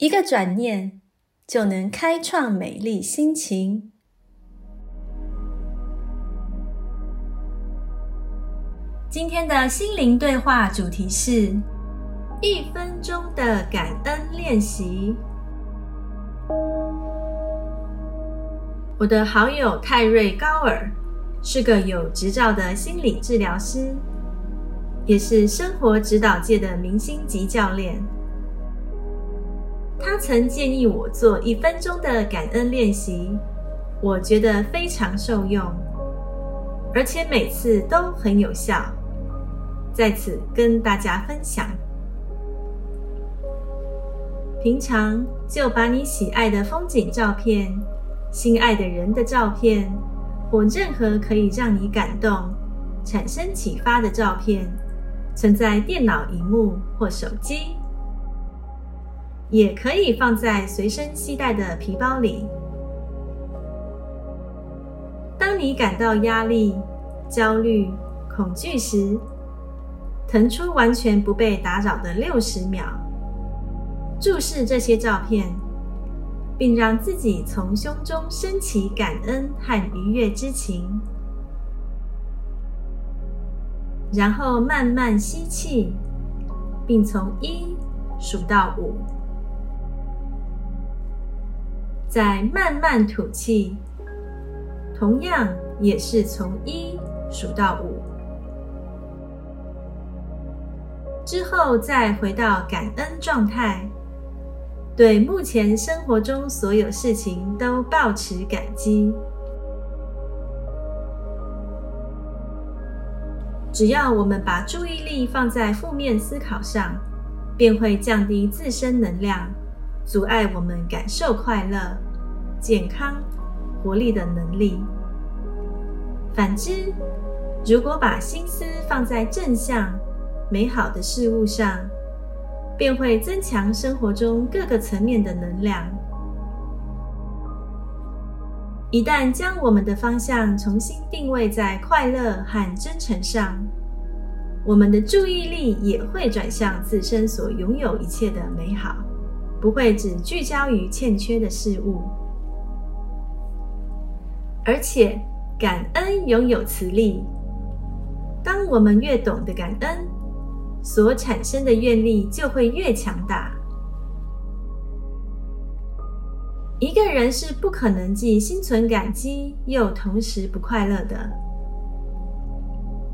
一个转念就能开创美丽心情。今天的心灵对话主题是一分钟的感恩练习。我的好友泰瑞·高尔。是个有执照的心理治疗师，也是生活指导界的明星级教练。他曾建议我做一分钟的感恩练习，我觉得非常受用，而且每次都很有效。在此跟大家分享。平常就把你喜爱的风景照片、心爱的人的照片。或任何可以让你感动、产生启发的照片，存在电脑荧幕或手机，也可以放在随身携带的皮包里。当你感到压力、焦虑、恐惧时，腾出完全不被打扰的六十秒，注视这些照片。并让自己从胸中升起感恩和愉悦之情，然后慢慢吸气，并从一数到五，再慢慢吐气，同样也是从一数到五，之后再回到感恩状态。对目前生活中所有事情都保持感激。只要我们把注意力放在负面思考上，便会降低自身能量，阻碍我们感受快乐、健康、活力的能力。反之，如果把心思放在正向、美好的事物上，便会增强生活中各个层面的能量。一旦将我们的方向重新定位在快乐和真诚上，我们的注意力也会转向自身所拥有一切的美好，不会只聚焦于欠缺的事物。而且，感恩拥有磁力。当我们越懂得感恩，所产生的愿力就会越强大。一个人是不可能既心存感激又同时不快乐的。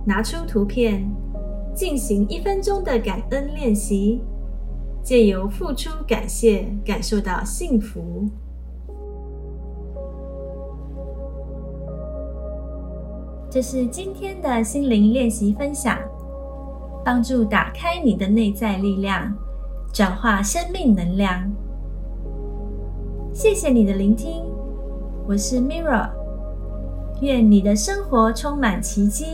拿出图片，进行一分钟的感恩练习，借由付出感谢，感受到幸福。这是今天的心灵练习分享。帮助打开你的内在力量，转化生命能量。谢谢你的聆听，我是 Mirra。愿你的生活充满奇迹，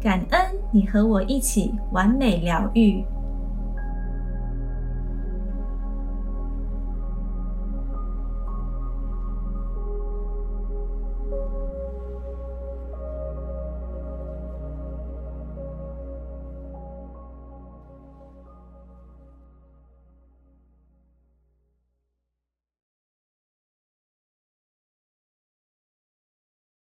感恩你和我一起完美疗愈。